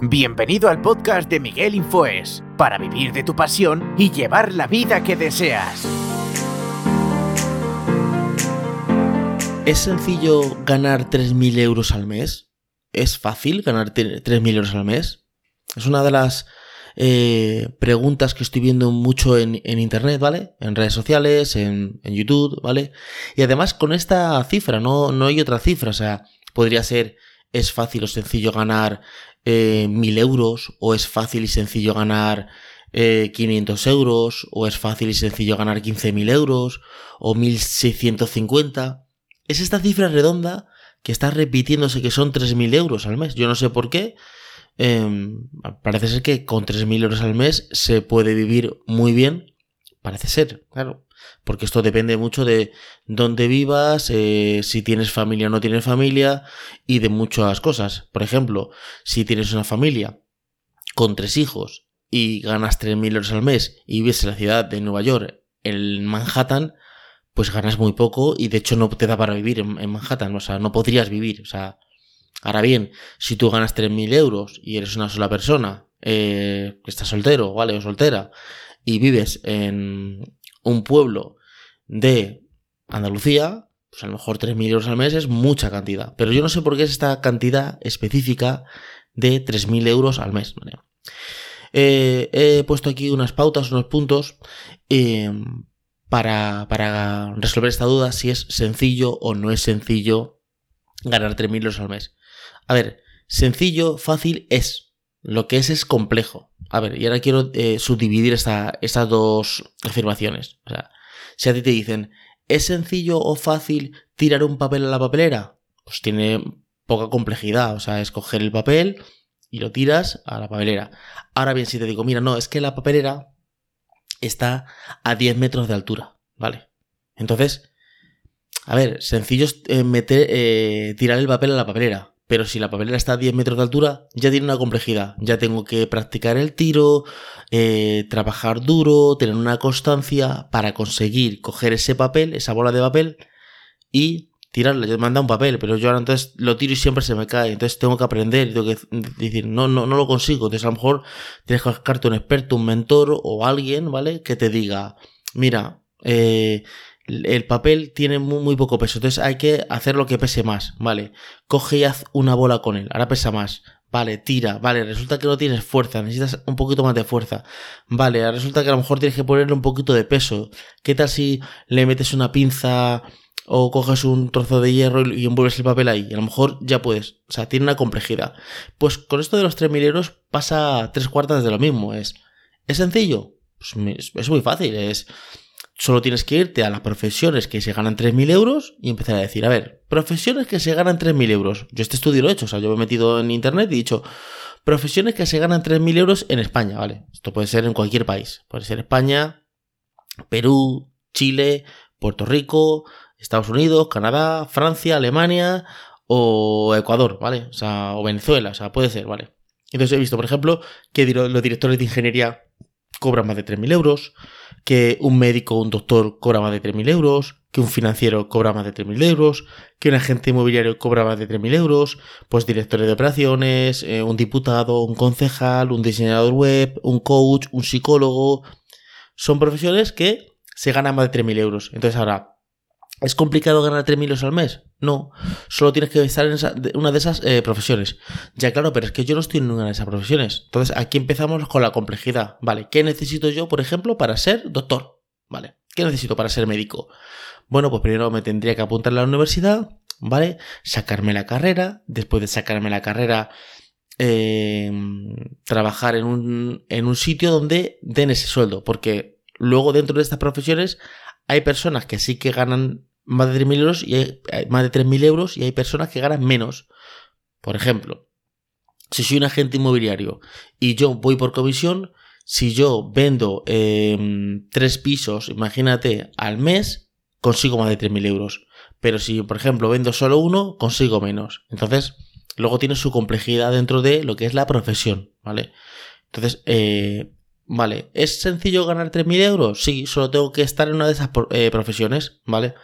Bienvenido al podcast de Miguel Infoes, para vivir de tu pasión y llevar la vida que deseas. ¿Es sencillo ganar 3.000 euros al mes? ¿Es fácil ganar 3.000 euros al mes? Es una de las eh, preguntas que estoy viendo mucho en, internet, ¿vale? En redes sociales, en, YouTube, ¿vale? Y además con esta cifra, no, no hay otra cifra, o sea, podría ser, es fácil o sencillo ganar eh, 1.000 euros, o es fácil y sencillo ganar eh, 500 euros, o es fácil y sencillo ganar 15.000 euros, o 1.650 es esta cifra redonda que está repitiéndose que son 3.000 euros al mes. Yo no sé por qué. Em, parece ser que con 3.000 euros al mes se puede vivir muy bien. Parece ser, claro. Porque esto depende mucho de dónde vivas, eh, si tienes familia o no tienes familia y de muchas cosas. Por ejemplo, si tienes una familia con tres hijos y ganas 3.000 euros al mes y vives en la ciudad de Nueva York, en Manhattan, pues ganas muy poco y de hecho no te da para vivir en, Manhattan, o sea, no podrías vivir, o sea, ahora bien, si tú ganas 3.000 euros y eres una sola persona, eh, estás soltero, ¿vale? O soltera, y vives en un pueblo de Andalucía, pues a lo mejor 3.000 euros al mes es mucha cantidad, pero yo no sé por qué es esta cantidad específica de 3.000 euros al mes. Eh, he puesto aquí unas pautas, unos puntos, eh, para, resolver esta duda si es sencillo o no es sencillo ganar 3.000 euros al mes. A ver, sencillo, fácil es. Lo que es es complejo. A ver, y ahora quiero eh, subdividir estas dos afirmaciones. O sea, si a ti te dicen, ¿es sencillo o fácil tirar un papel a la papelera? Pues tiene poca complejidad. O sea, es coger el papel y lo tiras a la papelera. Ahora bien, si te digo, mira, no, es que la papelera está a 10 metros de altura, ¿vale? Entonces, a ver, sencillo es eh, meter, eh, tirar el papel a la papelera, pero si la papelera está a 10 metros de altura, ya tiene una complejidad. Ya tengo que practicar el tiro, eh, trabajar duro, tener una constancia para conseguir coger ese papel, esa bola de papel, y tirarla. Yo me manda un papel, pero yo ahora entonces lo tiro y siempre se me cae. Entonces tengo que aprender, tengo que decir, no, no, no lo consigo. Entonces a lo mejor tienes que buscarte un experto, un mentor o alguien, ¿vale? Que te diga, mira, eh, el papel tiene muy, muy, poco peso, entonces hay que hacer lo que pese más, ¿vale? Coge y haz una bola con él, ahora pesa más. Vale, tira, vale, resulta que no tienes fuerza, necesitas un poquito más de fuerza. Vale, resulta que a lo mejor tienes que ponerle un poquito de peso. ¿Qué tal si le metes una pinza o coges un trozo de hierro y envuelves el papel ahí. A lo mejor ya puedes. O sea, tiene una complejidad. Pues con esto de los 3.000 euros pasa tres cuartas de lo mismo. Es, ¿es sencillo? Pues es muy fácil. Es, solo tienes que irte a las profesiones que se ganan 3.000 euros y empezar a decir, a ver, profesiones que se ganan 3.000 euros. Yo este estudio lo he hecho. O sea, yo me he metido en internet y he dicho, profesiones que se ganan 3.000 euros en España, ¿vale? Esto puede ser en cualquier país. Puede ser España, Perú, Chile, Puerto Rico, Estados Unidos, Canadá, Francia, Alemania o Ecuador, ¿vale? O sea, o Venezuela, o sea, puede ser, ¿vale? Entonces he visto, por ejemplo, que los directores de ingeniería cobran más de 3.000 euros, que un médico un doctor cobra más de 3.000 euros, que un financiero cobra más de 3.000 euros, que un agente inmobiliario cobra más de 3.000 euros, pues directores de operaciones, eh, un diputado, un concejal, un diseñador web, un coach, un psicólogo. Son profesiones que se ganan más de 3.000 euros. Entonces ahora, ¿Es complicado ganar 3.000 euros al mes? No, solo tienes que estar en una de esas eh, profesiones. Ya claro, pero es que yo no estoy en ninguna de esas profesiones. Entonces aquí empezamos con la complejidad. Vale, ¿qué necesito yo, por ejemplo, para ser doctor? Vale, ¿qué necesito para ser médico? Bueno, pues primero me tendría que apuntar a la universidad, ¿vale? Sacarme la carrera, después de sacarme la carrera, em, trabajar en un, en un sitio donde den ese sueldo, porque luego dentro de estas profesiones hay personas que sí que ganan más de 3.000 euros y hay, más de 3.000 euros y hay personas que ganan menos. Por ejemplo, si soy un agente inmobiliario y yo voy por comisión, si yo vendo em, tres pisos, imagínate, al mes, consigo más de 3.000 euros. Pero si, por ejemplo, vendo solo uno, consigo menos. Entonces, luego tiene su complejidad dentro de lo que es la profesión, ¿vale? Entonces, eh, Vale, ¿es sencillo ganar 3.000 euros? Sí, solo tengo que estar en una de esas eh, profesiones, ¿vale?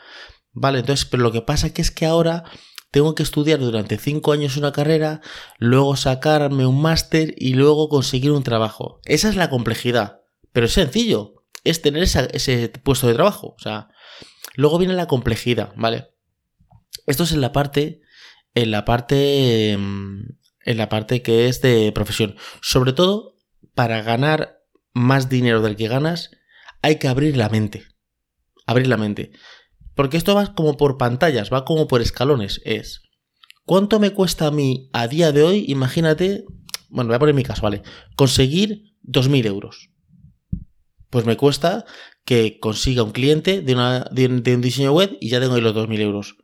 Vale, entonces, pero lo que pasa que es que ahora tengo que estudiar durante 5 años una carrera, luego sacarme un máster y luego conseguir un trabajo. Esa es la complejidad. Pero es sencillo, es tener ese puesto de trabajo. O sea, luego viene la complejidad, ¿vale? Esto es en la parte, en la parte, em, en la parte que es de profesión. Sobre todo, para ganar más dinero del que ganas, hay que abrir la mente. Abrir la mente. Porque esto va como por pantallas, va como por escalones. Es, ¿cuánto me cuesta a mí a día de hoy? Imagínate, bueno, voy a poner mi caso, ¿vale? Conseguir 2.000 euros. Pues me cuesta que consiga un cliente de, una, de, un diseño web y ya tengo ahí los 2.000 euros.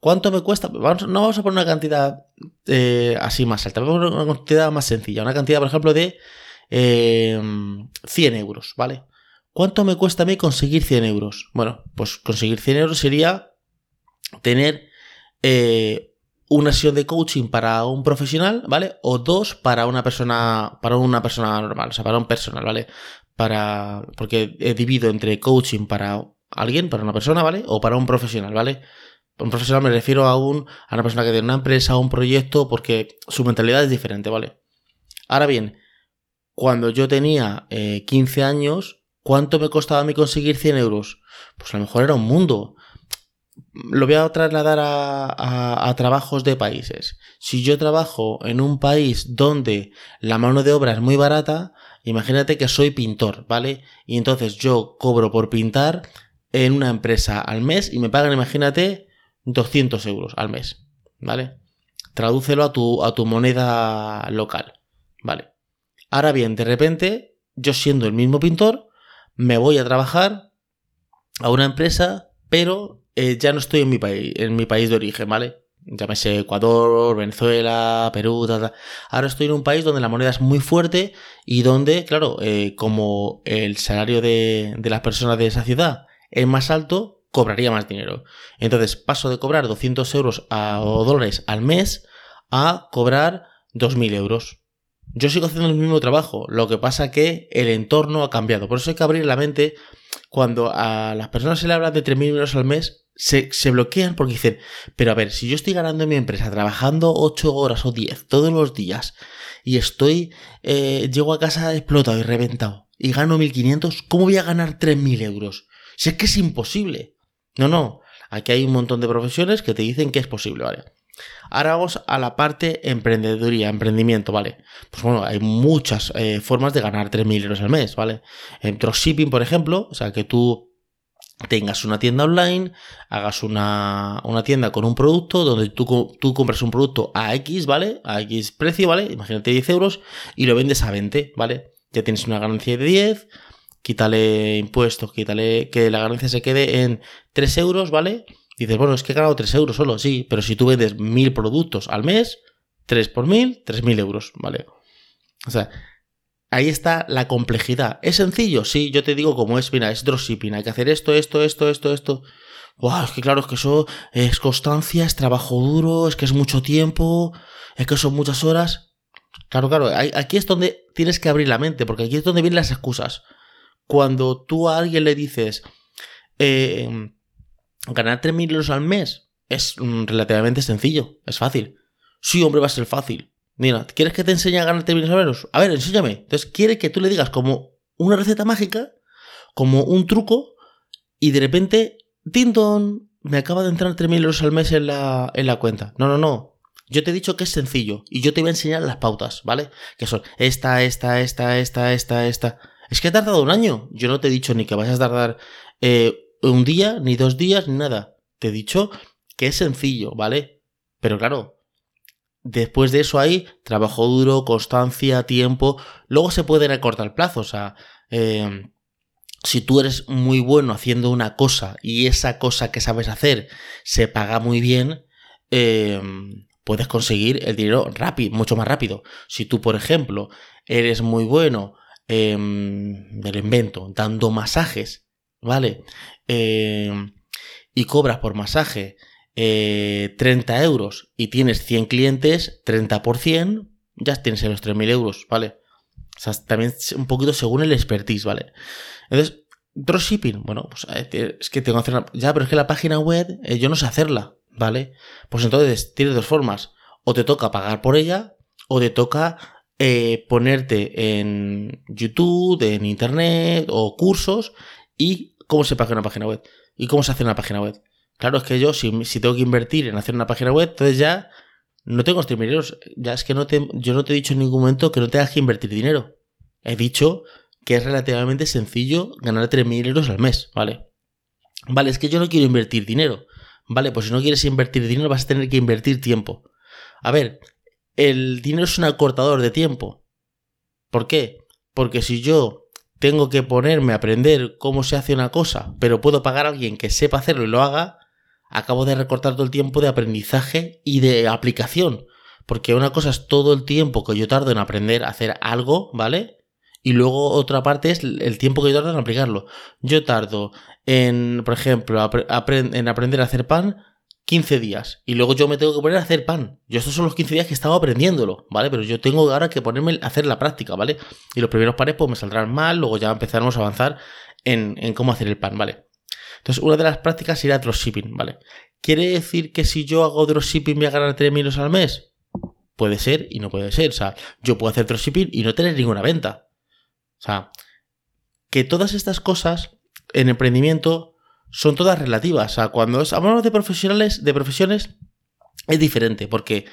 ¿Cuánto me cuesta? no vamos a poner una cantidad eh, así más alta, vamos a poner una cantidad más sencilla. Una cantidad, por ejemplo, de 100 eh, euros, ¿vale? ¿Cuánto me cuesta a mí conseguir 100 euros? Bueno, pues conseguir 100 euros sería tener eh, una sesión de coaching para un profesional, ¿vale? O dos para una persona, para una persona normal, o sea, para un personal, ¿vale? Para, porque he dividido entre coaching para alguien, para una persona, ¿vale? O para un profesional, ¿vale? Un profesional me refiero a, a una persona que tiene una empresa, un proyecto, porque su mentalidad es diferente, ¿vale? Ahora bien, cuando yo tenía 15 eh, años, ¿Cuánto me costaba a mí conseguir 100 euros? Pues a lo mejor era un mundo. Lo voy a trasladar a, trabajos de países. Si yo trabajo en un país donde la mano de obra es muy barata, imagínate que soy pintor, ¿vale? Y entonces yo cobro por pintar en una empresa al mes y me pagan, imagínate, 200 euros al mes, ¿vale? Tradúcelo a tu, a tu moneda local, ¿vale? Ahora bien, de repente, yo siendo el mismo pintor, me voy a trabajar a una empresa, pero eh, ya no estoy en mi país, en mi país de origen, ¿vale? Llámese Ecuador, Venezuela, Perú, tal, tal. Ahora estoy en un país donde la moneda es muy fuerte y donde, claro, eh, como el salario de, las personas de esa ciudad es más alto, cobraría más dinero. Entonces paso de cobrar 200 euros o dólares al mes a cobrar 2.000 euros. Yo sigo haciendo el mismo trabajo, lo que pasa que el entorno ha cambiado. Por eso hay que abrir la mente. Cuando a las personas se le habla de 3.000 euros al mes, se, bloquean porque dicen, pero a ver, si yo estoy ganando en mi empresa, trabajando 8 horas o 10 todos los días, y estoy, eh, llego a casa explotado y reventado, y gano 1.500, ¿cómo voy a ganar 3.000 euros? Si es que es imposible. No, no, aquí hay un montón de profesiones que te dicen que es posible, ¿vale? Ahora vamos a la parte emprendeduría, emprendimiento, ¿vale? Pues bueno, hay muchas eh, formas de ganar 3.000 euros al mes, ¿vale? En dropshipping, por ejemplo, o sea, que tú tengas una tienda online, hagas una, tienda con un producto donde tú, tú, compras un producto a X, ¿vale? A X precio, ¿vale? Imagínate 10 euros y lo vendes a 20, ¿vale? Ya tienes una ganancia de 10, quítale impuestos, quítale que la ganancia se quede en 3 euros, ¿vale? Dices, bueno, es que he ganado 3 euros solo, sí, pero si tú vendes 1000 productos al mes, 3 por 1000, 3000 euros, ¿vale? O sea, ahí está la complejidad. ¿Es sencillo? Sí, yo te digo cómo es, mira, es dropshipping, hay que hacer esto, esto, esto, esto, esto. Wow, es que claro, es que eso es constancia, es trabajo duro, es que es mucho tiempo, es que son muchas horas. Claro, claro, aquí es donde tienes que abrir la mente, porque aquí es donde vienen las excusas. Cuando tú a alguien le dices, eh, ganar 3.000 euros al mes es mm, relativamente sencillo, es fácil. Sí, hombre, va a ser fácil. Mira, ¿quieres que te enseñe a ganar 3.000 euros? A ver, enséñame. Entonces, quiere que tú le digas como una receta mágica, como un truco, y de repente, Tinton, me acaba de entrar 3.000 euros al mes en la, en la cuenta. No, no, no. Yo te he dicho que es sencillo y yo te voy a enseñar las pautas, ¿vale? Que son esta, esta, esta, esta, esta, esta. Es que ha tardado un año. Yo no te he dicho ni que vayas a tardar eh, un día, ni dos días, ni nada. Te he dicho que es sencillo, ¿vale? Pero claro, después de eso hay trabajo duro, constancia, tiempo. Luego se pueden acortar plazos. O sea, em, si tú eres muy bueno haciendo una cosa y esa cosa que sabes hacer se paga muy bien, em, puedes conseguir el dinero rápido, mucho más rápido. Si tú, por ejemplo, eres muy bueno, eh, me lo invento, dando masajes, ¿vale? Em, y cobras por masaje 30 eh, euros y tienes 100 clientes, 30 por 100, ya tienes los 3.000 euros, ¿vale? O sea, también un poquito según el expertise, ¿vale? Entonces, dropshipping, bueno, pues eh, es que tengo que hacer Ya, pero es que la página web, eh, yo no sé hacerla. ¿vale? Pues entonces tienes dos formas. O te toca pagar por ella, o te toca eh, ponerte en YouTube, en Internet, o cursos, y cómo se paga una página web. Y cómo se hace una página web. Claro, es que yo, si, tengo que invertir en hacer una página web, entonces ya no tengo streameros. Ya es que no te, yo no te he dicho en ningún momento que no tengas que invertir dinero. He dicho que es relativamente sencillo ganar 3.000 euros al mes, ¿vale? Vale, es que yo no quiero invertir dinero. Vale, pues si no quieres invertir dinero vas a tener que invertir tiempo. A ver, el dinero es un acortador de tiempo. ¿Por qué? Porque si yo tengo que ponerme a aprender cómo se hace una cosa, pero puedo pagar a alguien que sepa hacerlo y lo haga, acabo de recortar todo el tiempo de aprendizaje y de aplicación. Porque una cosa es todo el tiempo que yo tardo en aprender a hacer algo, ¿vale? Y luego otra parte es el tiempo que yo tardo en aplicarlo. Yo tardo en, por ejemplo, en aprender a hacer pan 15 días. Y luego yo me tengo que poner a hacer pan. Yo estos son los 15 días que he estado aprendiéndolo, ¿vale? Pero yo tengo ahora que ponerme a hacer la práctica, ¿vale? Y los primeros panes pues me saldrán mal, luego ya empezaremos a avanzar en, en cómo hacer el pan, ¿vale? Entonces, una de las prácticas será dropshipping, ¿vale? ¿Quiere decir que si yo hago dropshipping voy a ganar 3 euros al mes? Puede ser y no puede ser. O sea, yo puedo hacer dropshipping y no tener ninguna venta. O sea, que todas estas cosas en emprendimiento son todas relativas. O sea, cuando hablamos de profesionales, de profesiones, es diferente, porque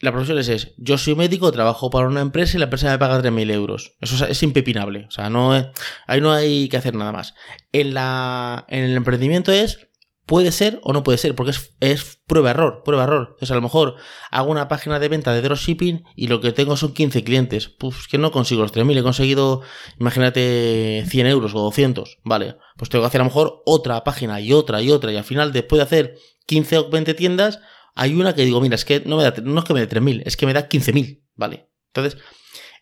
la profesión es, yo soy médico, trabajo para una empresa y la empresa me paga 3.000 euros. Eso es, impepinable. O sea, no ahí no hay que hacer nada más. En, la, en el emprendimiento es, puede ser o no puede ser, porque es, es prueba-error, prueba-error. Entonces, a lo mejor hago una página de venta de dropshipping y lo que tengo son 15 clientes. Pues que no consigo los 3.000, he conseguido, imagínate, 100 euros o 200. Vale, pues tengo que hacer a lo mejor otra página y otra y otra. Y al final, después de hacer 15 o 20 tiendas, hay una que digo, mira, es que no, me da, no es que me dé 3.000, es que me da 15.000, ¿vale? Entonces,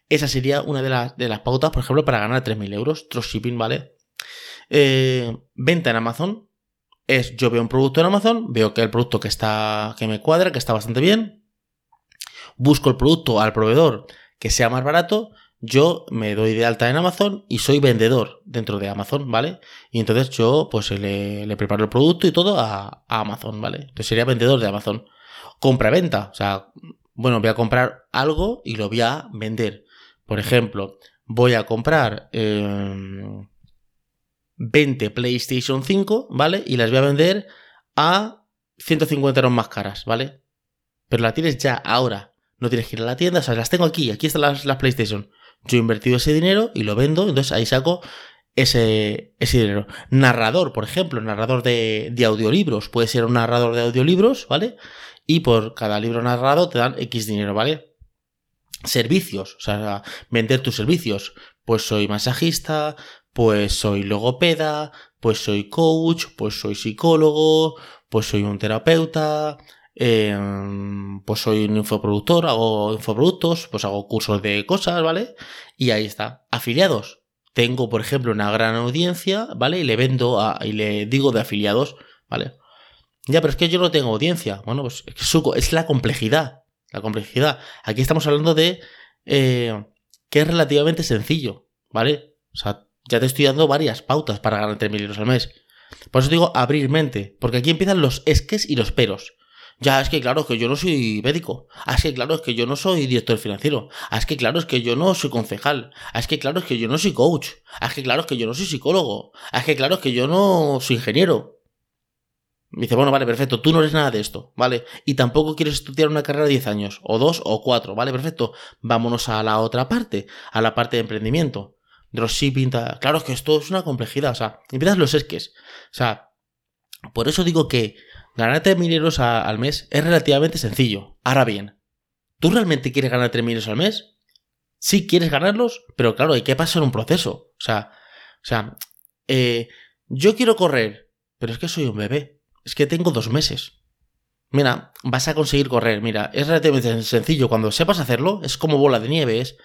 esa sería una de las, de las pautas, por ejemplo, para ganar 3.000 euros. Dropshipping, ¿vale? Eh, venta en Amazon es, yo veo un producto en Amazon, veo que el producto que está, que me cuadra, que está bastante bien, busco el producto al proveedor que sea más barato, yo me doy de alta en Amazon y soy vendedor dentro de Amazon, ¿vale? Y entonces yo pues le, preparo el producto y todo a, Amazon, ¿vale? Entonces sería vendedor de Amazon. Compra-venta, o sea, bueno, voy a comprar algo y lo voy a vender. Por ejemplo, voy a comprar 20 em, PlayStation 5, ¿vale? Y las voy a vender a 150 euros más caras, ¿vale? Pero la tienes ya ahora. No tienes que ir a la tienda, o sea, las tengo aquí, aquí están las, las PlayStation. Yo he invertido ese dinero y lo vendo, entonces ahí saco ese, ese dinero. Narrador, por ejemplo, narrador de, de, audiolibros. Puede ser un narrador de audiolibros, ¿vale? Y por cada libro narrado te dan X dinero, ¿vale? Servicios, o sea, vender tus servicios. Pues soy masajista, pues soy logopeda, pues soy coach, pues soy psicólogo, pues soy un terapeuta, Em, pues soy un infoproductor, hago infoproductos, pues hago cursos de cosas, ¿vale? Y ahí está. Afiliados. Tengo, por ejemplo, una gran audiencia, ¿vale? Y le vendo a, y le digo de afiliados, ¿vale? Ya, pero es que yo no tengo audiencia. Bueno, pues es, la complejidad. La complejidad. Aquí estamos hablando de eh, que es relativamente sencillo, ¿vale? O sea, ya te estoy dando varias pautas para ganar 3.000 euros al mes. Por eso digo abrir mente, porque aquí empiezan los esques y los peros. Ya, es que claro, es que yo no soy médico. Ah, es que claro, es que yo no soy director financiero. Ah, es que claro, es que yo no soy concejal. Ah, es que claro, es que yo no soy coach. Ah, es que claro, es que yo no soy psicólogo. Ah, es que claro, es que yo no soy ingeniero. Me dice, bueno, vale, perfecto, tú no eres nada de esto, ¿vale? Y tampoco quieres estudiar una carrera de 10 años, o dos, o cuatro, ¿vale? Perfecto. Vámonos a la otra parte, a la parte de emprendimiento. Dropshipping, claro, es que esto es una complejidad, o sea, empiezas los esques. O sea, por eso digo que Ganarte mil euros al mes es relativamente sencillo. Ahora bien, ¿tú realmente quieres ganar 3.000 euros al mes? Sí quieres ganarlos, pero claro, hay que pasar un proceso. O sea, o sea eh, yo quiero correr, pero es que soy un bebé. Es que tengo dos meses. Mira, vas a conseguir correr. Mira, es relativamente sencillo. Cuando sepas hacerlo, es como bola de nieve. Es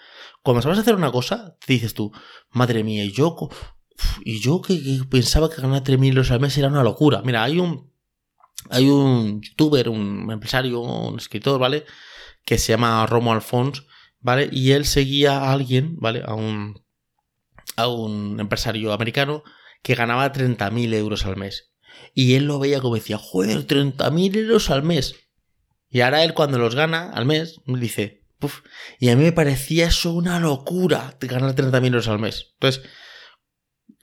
cuando sabes hacer una cosa, te dices tú, madre mía, y yo, y yo que, pensaba que ganar 3.000 euros al mes era una locura. Mira, hay un hay un youtuber, un empresario, un escritor, ¿vale? Que se llama Romo Alfons, ¿vale? Y él seguía a alguien, ¿vale? A un, a un empresario americano que ganaba 30.000 euros al mes. Y él lo veía como decía, joder, 30.000 euros al mes. Y ahora él cuando los gana al mes, dice, Y a mí me parecía eso una locura, ganar 30.000 euros al mes. Entonces,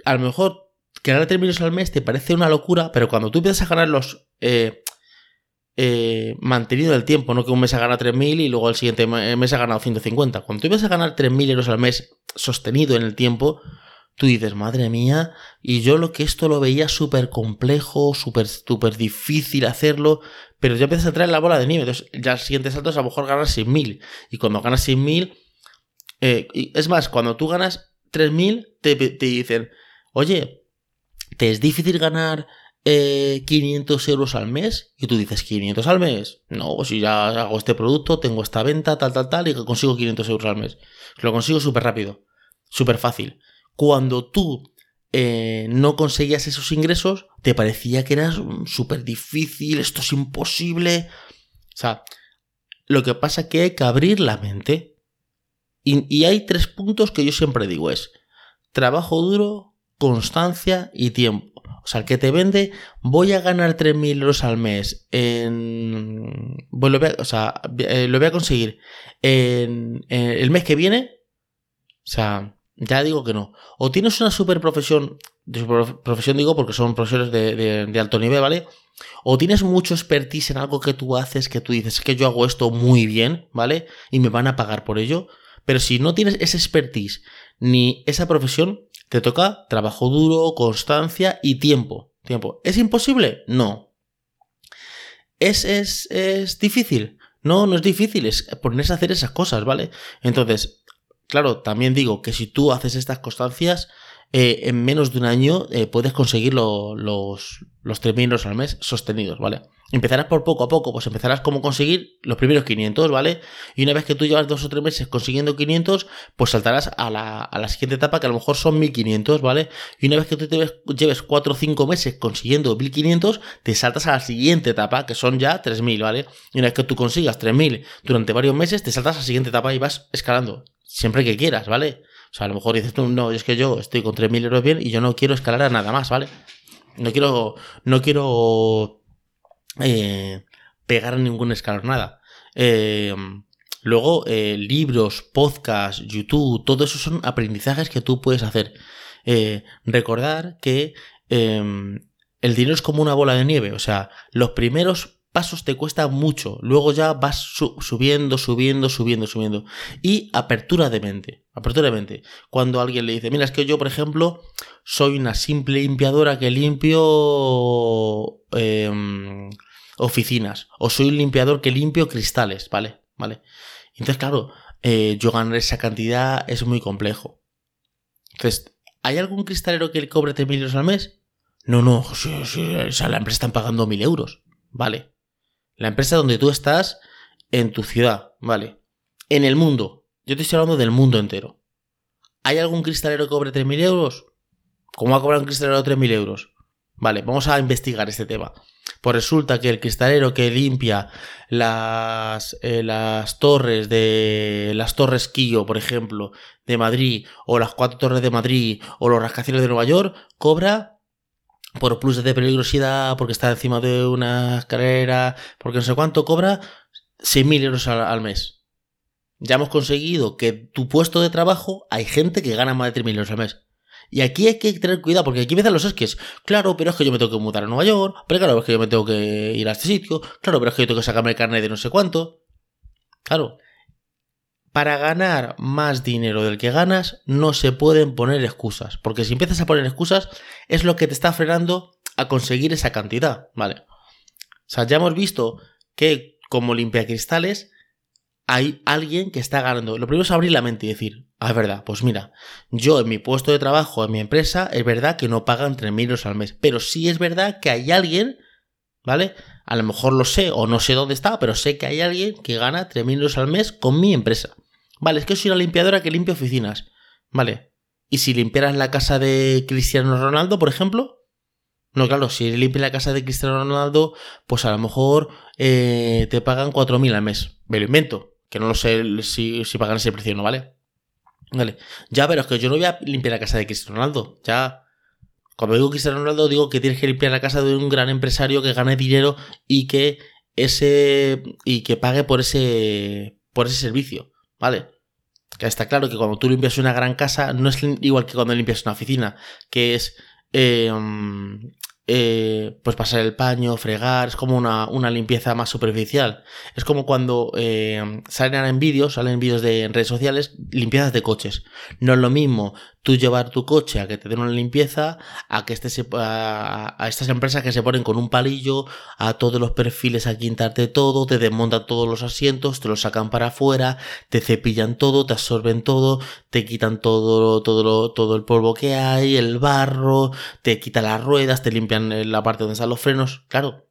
a lo mejor ganar 30.000 euros al mes te parece una locura, pero cuando tú empiezas a ganarlos eh, eh, mantenido el tiempo, no que un mes ha ganado 3.000 y luego el siguiente mes ha ganado 150. Cuando tú empiezas a ganar 3.000 euros al mes sostenido en el tiempo, tú dices, madre mía, y yo lo que esto lo veía súper complejo, súper súper difícil hacerlo, pero ya empiezas a traer la bola de nieve. Entonces, ya el siguiente salto es a lo mejor ganar 6.000. Y cuando ganas 6.000, eh, es más, cuando tú ganas 3.000, te, te dicen, oye, ¿te es difícil ganar 500 eh, euros al mes? Y tú dices, 500 al mes. No, si ya hago este producto, tengo esta venta, tal, tal, tal, y consigo 500 euros al mes. Lo consigo súper rápido, súper fácil. Cuando tú eh, no conseguías esos ingresos, te parecía que era súper difícil, esto es imposible. O sea, lo que pasa es que hay que abrir la mente. Y, hay tres puntos que yo siempre digo es trabajo duro, constancia y tiempo. O sea, el que te vende, voy a ganar 3.000 euros al mes en... Bueno, o sea, eh, lo voy a conseguir en, el mes que viene. O sea, ya digo que no. O tienes una super profesión, de profesión digo porque son profesores de, alto nivel, ¿vale? O tienes mucho expertise en algo que tú haces, que tú dices que yo hago esto muy bien, ¿vale? Y me van a pagar por ello. Pero si no tienes esa expertise ni esa profesión, te toca trabajo duro, constancia y tiempo. tiempo. ¿Es imposible? No. ¿Es, es, es difícil? No, no es difícil, es ponerse a hacer esas cosas, ¿vale? Entonces, claro, también digo que si tú haces estas constancias, eh, en menos de un año eh, puedes conseguir los, los 3.000 euros al mes sostenidos, ¿vale? Empezarás por poco a poco, pues empezarás como conseguir los primeros 500, ¿vale? Y una vez que tú llevas dos o tres meses consiguiendo 500, pues saltarás a la, siguiente etapa que a lo mejor son 1500, ¿vale? Y una vez que tú te lleves 4 o 5 meses consiguiendo 1500, te saltas a la siguiente etapa que son ya 3000, ¿vale? Y una vez que tú consigas 3000 durante varios meses, te saltas a la siguiente etapa y vas escalando, siempre que quieras, ¿vale? O sea, a lo mejor dices tú, no, es que yo estoy con 3.000 euros bien y yo no quiero escalar a nada más, ¿vale? No quiero, no quiero eh, pegar ningún escalón, nada. Eh, luego, eh, libros, podcasts, YouTube, todo eso son aprendizajes que tú puedes hacer. recordar que el dinero es como una bola de nieve, o sea, los primeros pasos te cuesta mucho, luego ya vas subiendo, subiendo, subiendo, subiendo. Y apertura de mente, apertura de mente. Cuando alguien le dice, mira, es que yo, por ejemplo, soy una simple limpiadora que limpio em, oficinas, o soy un limpiador que limpio cristales, ¿vale? ¿Vale? Entonces, claro, eh, yo ganar esa cantidad es muy complejo. Entonces, ¿hay algún cristalero que le cobre 3.000 euros al mes? No, no, sí, sí, o sea, la empresa están pagando 1.000 euros. Vale, la empresa donde tú estás en tu ciudad, ¿vale? En el mundo. Yo te estoy hablando del mundo entero. ¿Hay algún cristalero que cobre 3.000 euros? ¿Cómo va a cobrar un cristalero 3.000 euros? Vale, vamos a investigar este tema. Pues resulta que el cristalero que limpia las, eh, las torres de las torres Quillo, por ejemplo, de Madrid, o las cuatro torres de Madrid, o los rascacielos de Nueva York, cobra por plus de peligrosidad, porque está encima de una escalera, porque no sé cuánto, cobra 6.000 euros al, mes. Ya hemos conseguido que tu puesto de trabajo hay gente que gana más de 3.000 euros al mes. Y aquí hay que tener cuidado, porque aquí empiezan los esques. Claro, pero es que yo me tengo que mudar a Nueva York, pero claro, es que yo me tengo que ir a este sitio, claro, pero es que yo tengo que sacarme el carnet de no sé cuánto. Claro, para ganar más dinero del que ganas no se pueden poner excusas, porque si empiezas a poner excusas es lo que te está frenando a conseguir esa cantidad, ¿vale? O sea, ya hemos visto que como limpia cristales hay alguien que está ganando. Lo primero es abrir la mente y decir, ah, es verdad, pues mira, yo en mi puesto de trabajo, en mi empresa, es verdad que no pagan 3.000 euros al mes, pero sí es verdad que hay alguien, ¿vale? A lo mejor lo sé o no sé dónde está, pero sé que hay alguien que gana 3.000 euros al mes con mi empresa. Vale, es que soy una limpiadora que limpia oficinas. Vale. ¿Y si limpiaras la casa de Cristiano Ronaldo, por ejemplo? No, claro, si limpias la casa de Cristiano Ronaldo, pues a lo mejor eh, te pagan 4.000 al mes. Me lo invento, que no lo sé si, si pagan ese precio, ¿no? ¿Vale? Vale. Ya, pero es que yo no voy a limpiar la casa de Cristiano Ronaldo. Ya. Cuando digo Cristiano Ronaldo, digo que tienes que limpiar la casa de un gran empresario que gane dinero y que ese. y que pague por ese. por ese servicio. ¿Vale? Está claro que cuando tú limpias una gran casa, no es igual que cuando limpias una oficina, que es. Eh, eh, pues pasar el paño, fregar, es como una, una limpieza más superficial. Es como cuando eh, salen en vídeos, salen vídeos de redes sociales, limpiezas de coches. No es lo mismo tú llevar tu coche a que te den una limpieza, a que estés a, a, estas empresas que se ponen con un palillo, a todos los perfiles a quintarte todo, te desmontan todos los asientos, te los sacan para afuera, te cepillan todo, te absorben todo, te quitan todo, todo, todo el polvo que hay, el barro, te quitan las ruedas, te limpian la parte donde están los frenos. Claro,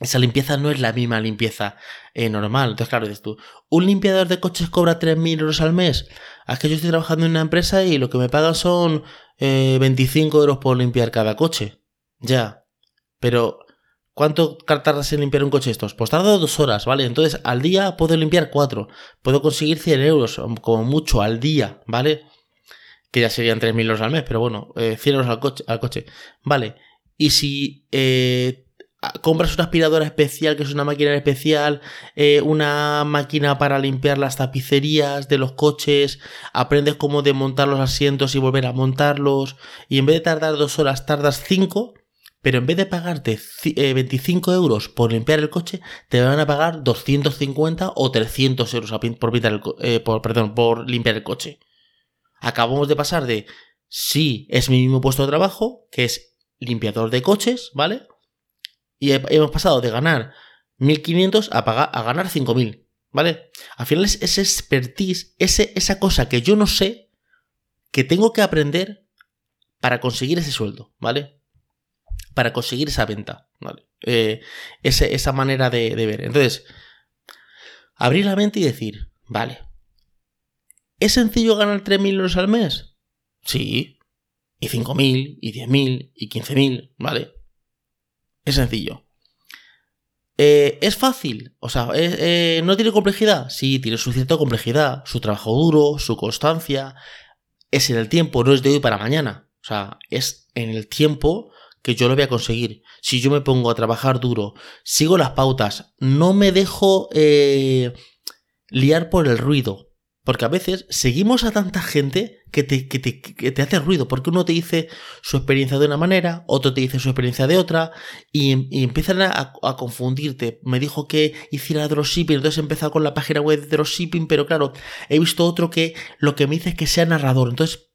esa limpieza no es la misma limpieza eh, normal. Entonces, claro, dices tú, ¿un limpiador de coches cobra 3.000 euros al mes? Es que yo estoy trabajando en una empresa y lo que me pagan son eh, 25 euros por limpiar cada coche. Ya. Pero, ¿cuánto tardas en limpiar un coche estos? Pues tarda dos horas, ¿vale? Entonces, al día puedo limpiar cuatro. Puedo conseguir 100 euros, como mucho, al día, ¿vale? Que ya serían 3.000 euros al mes, pero bueno, eh, 100 euros al coche, al coche. Vale. Y si eh, compras una aspiradora especial, que es una máquina especial, eh, una máquina para limpiar las tapicerías de los coches, aprendes cómo desmontar los asientos y volver a montarlos, y en vez de tardar dos horas, tardas cinco, pero en vez de pagarte 25 eh, euros por limpiar el coche, te van a pagar 250 o 300 euros por, por, por limpiar el coche. Acabamos de pasar de, sí, es mi mismo puesto de trabajo, que es limpiador de coches, ¿vale? Y hemos pasado de ganar 1.500 a, pagar, a ganar 5.000, ¿vale? Al final es ese expertise, ese, esa cosa que yo no sé, que tengo que aprender para conseguir ese sueldo, ¿vale? Para conseguir esa venta, ¿vale? Eh, esa manera de, de ver. Entonces, abrir la mente y decir, vale, ¿es sencillo ganar 3.000 euros al mes? Sí. Y 5.000, y 10.000, y 15.000, ¿vale? Es sencillo. Eh, ¿Es fácil? O sea, eh, ¿no tiene complejidad? Sí, tiene su cierta complejidad, su trabajo duro, su constancia. Es en el tiempo, no es de hoy para mañana. O sea, es en el tiempo que yo lo voy a conseguir. Si yo me pongo a trabajar duro, sigo las pautas, no me dejo eh, liar por el ruido. Porque a veces seguimos a tanta gente que te, que, te, que te, hace ruido, porque uno te dice su experiencia de una manera, otro te dice su experiencia de otra, y, empiezan a, confundirte. Me dijo que hiciera dropshipping, entonces he empezado con la página web de dropshipping, pero claro, he visto otro que lo que me dice es que sea narrador, entonces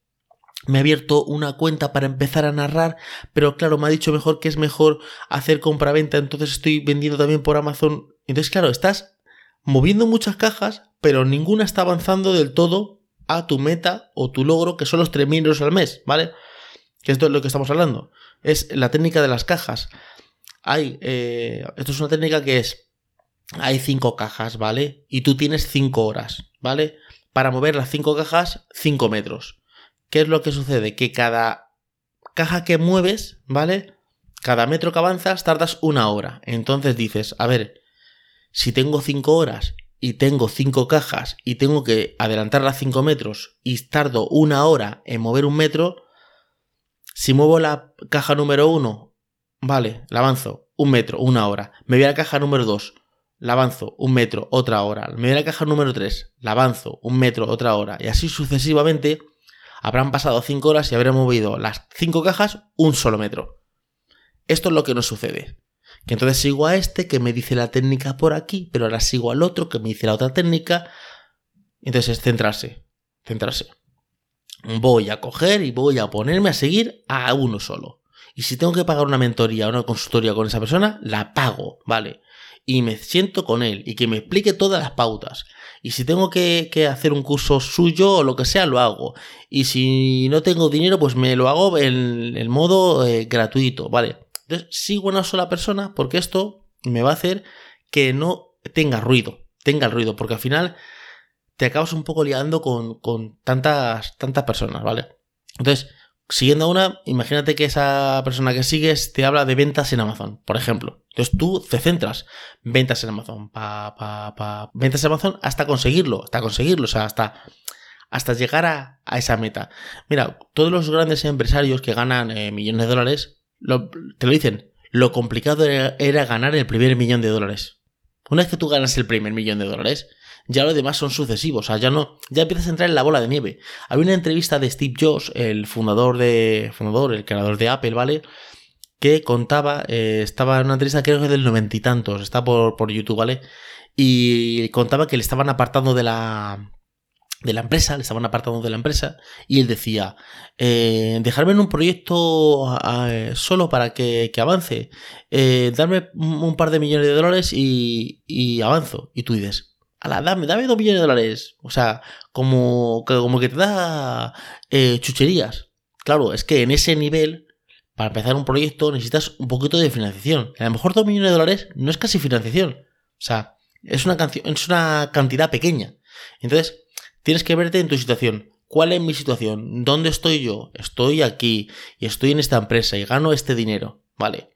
me ha abierto una cuenta para empezar a narrar, pero claro, me ha dicho mejor que es mejor hacer compra-venta, entonces estoy vendiendo también por Amazon. Entonces, claro, estás moviendo muchas cajas, pero ninguna está avanzando del todo a tu meta o tu logro, que son los 3.000 euros al mes, ¿vale? Que esto es lo que estamos hablando. Es la técnica de las cajas. Hay, eh, esto es una técnica que es, hay cinco cajas, ¿vale? Y tú tienes 5 horas, ¿vale? Para mover las cinco cajas, 5 metros. ¿Qué es lo que sucede? Que cada caja que mueves, ¿vale? Cada metro que avanzas tardas una hora. Entonces dices, a ver, si tengo 5 horas y tengo cinco cajas y tengo que adelantarlas 5 metros y tardo una hora en mover un metro, si muevo la caja número 1, vale, la avanzo un metro, una hora. Me voy a la caja número 2, la avanzo un metro, otra hora. Me voy a la caja número 3, la avanzo un metro, otra hora. Y así sucesivamente habrán pasado 5 horas y habré movido las 5 cajas un solo metro. Esto es lo que nos sucede. Entonces sigo a este que me dice la técnica por aquí, pero ahora sigo al otro que me dice la otra técnica. Entonces es centrarse, centrarse. Voy a coger y voy a ponerme a seguir a uno solo. Y si tengo que pagar una mentoría o una consultoría con esa persona, la pago, ¿vale? Y me siento con él y que me explique todas las pautas. Y si tengo que, hacer un curso suyo o lo que sea, lo hago. Y si no tengo dinero, pues me lo hago en el modo eh, gratuito, ¿vale? Entonces, sigo una sola persona porque esto me va a hacer que no tenga ruido, tenga el ruido, porque al final te acabas un poco liando con, tantas, tantas personas, ¿vale? Entonces, siguiendo a una, imagínate que esa persona que sigues te habla de ventas en Amazon, por ejemplo. Entonces tú te centras, ventas en Amazon, pa, pa, pa, ventas en Amazon hasta conseguirlo, hasta conseguirlo, o sea, hasta, hasta llegar a, esa meta. Mira, todos los grandes empresarios que ganan eh, millones de dólares, te lo dicen, lo complicado era, ganar el primer millón de dólares. Una vez que tú ganas el primer millón de dólares, ya lo demás son sucesivos, o sea, ya no, ya empiezas a entrar en la bola de nieve. Había una entrevista de Steve Jobs, el fundador de, fundador, el creador de Apple, ¿vale? Que contaba, eh, estaba en una entrevista creo que del noventa y tantos, está por, por YouTube, ¿vale? Y contaba que le estaban apartando de la, de la empresa, le estaban apartando de la empresa y él decía, eh, dejarme en un proyecto solo para que, avance, eh, darme un par de millones de dólares y, y avanzo. Y tú dices, ala, dame, dame dos millones de dólares. O sea, como, como que te da eh, chucherías. Claro, es que en ese nivel, para empezar un proyecto, necesitas un poquito de financiación. A lo mejor dos millones de dólares no es casi financiación. O sea, es una, es una cantidad pequeña. Entonces, Tienes que verte en tu situación. ¿Cuál es mi situación? ¿Dónde estoy yo? Estoy aquí y estoy en esta empresa y gano este dinero. Vale.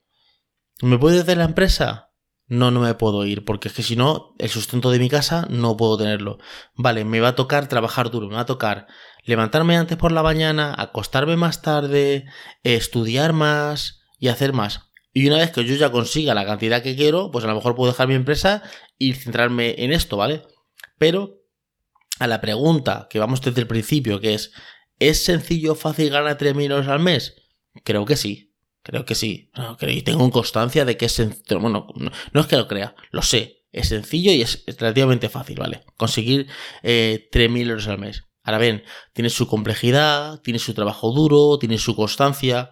¿Me puedo ir de la empresa? No, no me puedo ir, porque es que si no, el sustento de mi casa no puedo tenerlo. Vale, me va a tocar trabajar duro, me va a tocar levantarme antes por la mañana, acostarme más tarde, estudiar más y hacer más. Y una vez que yo ya consiga la cantidad que quiero, pues a lo mejor puedo dejar mi empresa y centrarme en esto, ¿vale? Pero a la pregunta que vamos desde el principio, que es, ¿es sencillo, fácil ganar 3.000 euros al mes? Creo que sí, creo que sí. y tengo constancia de que es sencillo. Bueno, no, es que lo crea, lo sé. Es sencillo y es relativamente fácil, ¿vale? Conseguir eh, 3.000 euros al mes. Ahora bien, tiene su complejidad, tiene su trabajo duro, tiene su constancia.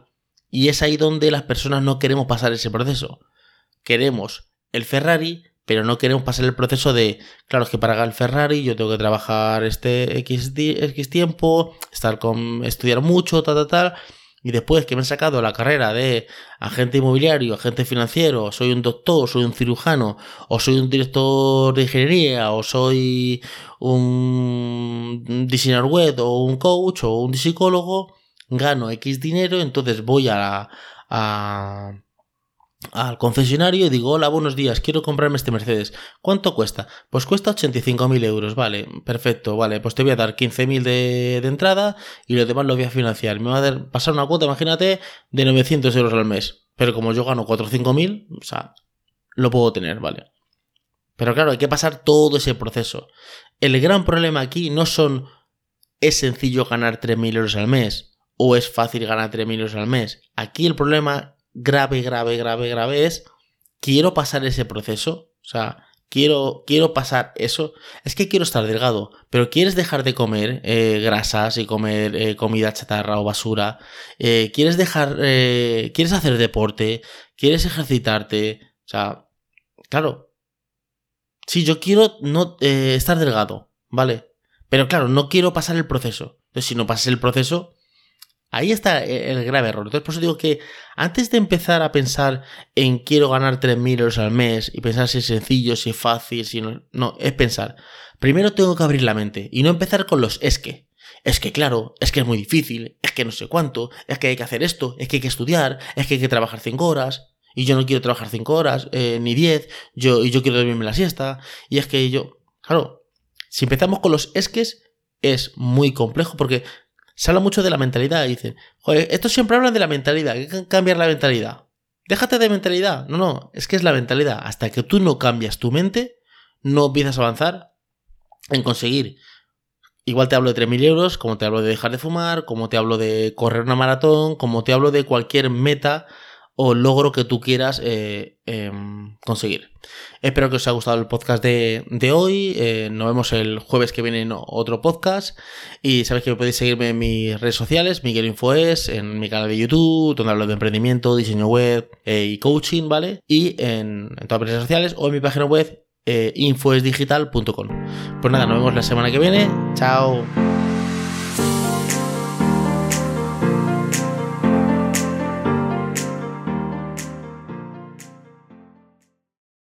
Y es ahí donde las personas no queremos pasar ese proceso. Queremos el Ferrari, pero no queremos pasar el proceso de, claro, es que para el Ferrari yo tengo que trabajar este X, X tiempo, estar con, estudiar mucho, tal, tal, tal, y después que me he sacado la carrera de agente inmobiliario, agente financiero, soy un doctor, soy un cirujano, o soy un director de ingeniería, o soy un diseñador web, o un coach, o un psicólogo, gano X dinero, entonces voy a, a al concesionario y digo, hola, buenos días, quiero comprarme este Mercedes. ¿Cuánto cuesta? Pues cuesta 85.000 euros, vale, perfecto, vale, pues te voy a dar 15.000 de, de entrada y lo demás lo voy a financiar. Me va a pasar una cuota, imagínate, de 900 euros al mes. Pero como yo gano 4 o 5.000, o sea, lo puedo tener, vale. Pero claro, hay que pasar todo ese proceso. El gran problema aquí no son, es sencillo ganar 3.000 euros al mes o es fácil ganar 3.000 euros al mes. Aquí el problema grave, grave, grave, grave es, quiero pasar ese proceso, o sea, quiero, quiero pasar eso, es que quiero estar delgado, pero quieres dejar de comer eh, grasas y comer eh, comida chatarra o basura, eh, quieres dejar, quieres hacer deporte, quieres ejercitarte, o sea, claro, sí, yo quiero no estar delgado, ¿vale? Pero claro, no quiero pasar el proceso. Entonces, si no pasas el proceso, Ahí está el grave error. Entonces, por eso digo que antes de empezar a pensar en quiero ganar 3.000 euros al mes y pensar si es sencillo, si es fácil, si no, no, es pensar. Primero tengo que abrir la mente y no empezar con los es que. Es que claro, es que es muy difícil, es que no sé cuánto, es que hay que hacer esto, es que hay que estudiar, es que hay que trabajar 5 horas. Y yo no quiero trabajar 5 horas, eh, ni 10, yo, y yo quiero dormirme la siesta. Y es que yo, claro, si empezamos con los esques, es muy complejo porque se habla mucho de la mentalidad. Dicen, joder, esto siempre hablan de la mentalidad. Hay que cambiar la mentalidad. Déjate de mentalidad. No, no, es que es la mentalidad. Hasta que tú no cambias tu mente, no empiezas a avanzar en conseguir. Igual te hablo de 3.000 euros, como te hablo de dejar de fumar, como te hablo de correr una maratón, como te hablo de cualquier meta o logro que tú quieras eh, em, conseguir. Espero que os haya gustado el podcast de, hoy. Eh, nos vemos el jueves que viene en otro podcast. Y sabéis que podéis seguirme en mis redes sociales, Miguel Infoes, en mi canal de YouTube, donde hablo de emprendimiento, diseño web eh, y coaching, ¿vale? Y en, todas las redes sociales o en mi página web infoesdigital.com. Pues nada, nos vemos la semana que viene. Chao.